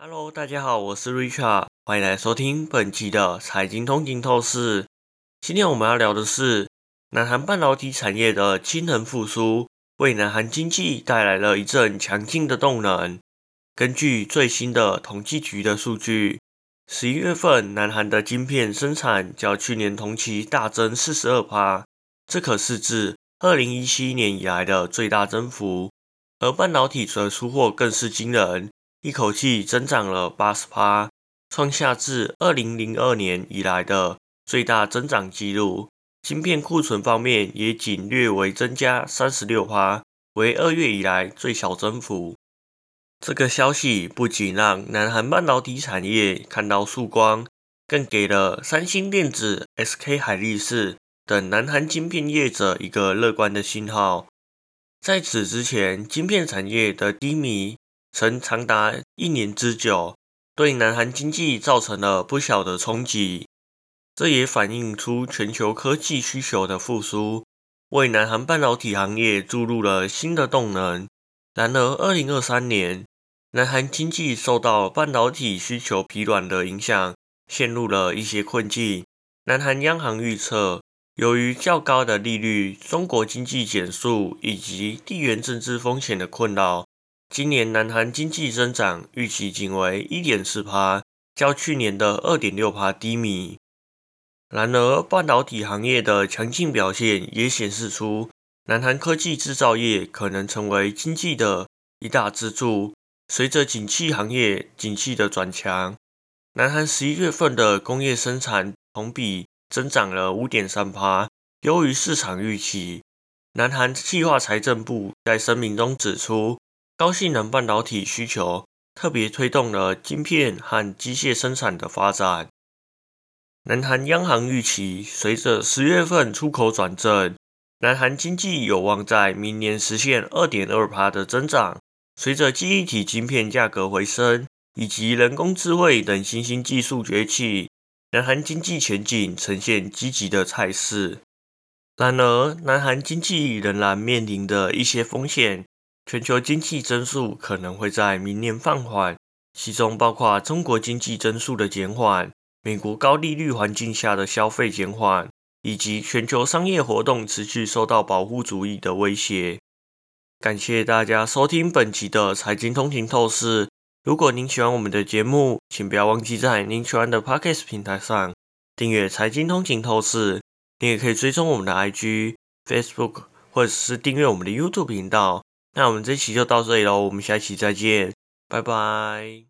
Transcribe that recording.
Hello，大家好，我是 Richard，欢迎来收听本期的财经通勤透视。今天我们要聊的是南韩半导体产业的氢能复苏，为南韩经济带来了一阵强劲的动能。根据最新的统计局的数据，十一月份南韩的晶片生产较去年同期大增四十二%，这可是自二零一七年以来的最大增幅。而半导体的出货更是惊人。一口气增长了八十趴，创下自二零零二年以来的最大增长纪录。芯片库存方面也仅略微增加三十六趴，为二月以来最小增幅。这个消息不仅让南韩半导体产业看到曙光，更给了三星电子、SK 海力士等南韩晶片业者一个乐观的信号。在此之前，晶片产业的低迷。曾长达一年之久，对南韩经济造成了不小的冲击。这也反映出全球科技需求的复苏，为南韩半导体行业注入了新的动能。然而，二零二三年，南韩经济受到半导体需求疲软的影响，陷入了一些困境。南韩央行预测，由于较高的利率、中国经济减速以及地缘政治风险的困扰。今年南韩经济增长预期仅为一点四帕，较去年的二点六帕低迷。然而，半导体行业的强劲表现也显示出，南韩科技制造业可能成为经济的一大支柱。随着景气行业景气的转强，南韩十一月份的工业生产同比增长了五点三帕，优于市场预期。南韩计划财政部在声明中指出。高性能半导体需求特别推动了晶片和机械生产的发展。南韩央行预期，随着十月份出口转正，南韩经济有望在明年实现二点二趴的增长。随着记忆体晶片价格回升，以及人工智慧等新兴技术崛起，南韩经济前景呈现积极的态势。然而，南韩经济仍然面临的一些风险。全球经济增速可能会在明年放缓，其中包括中国经济增速的减缓、美国高利率环境下的消费减缓，以及全球商业活动持续受到保护主义的威胁。感谢大家收听本期的财经通勤透视。如果您喜欢我们的节目，请不要忘记在您喜欢的 Podcast 平台上订阅财经通勤透视。你也可以追踪我们的 IG、Facebook，或者是订阅我们的 YouTube 频道。那我们这期就到这里喽，我们下期再见，拜拜。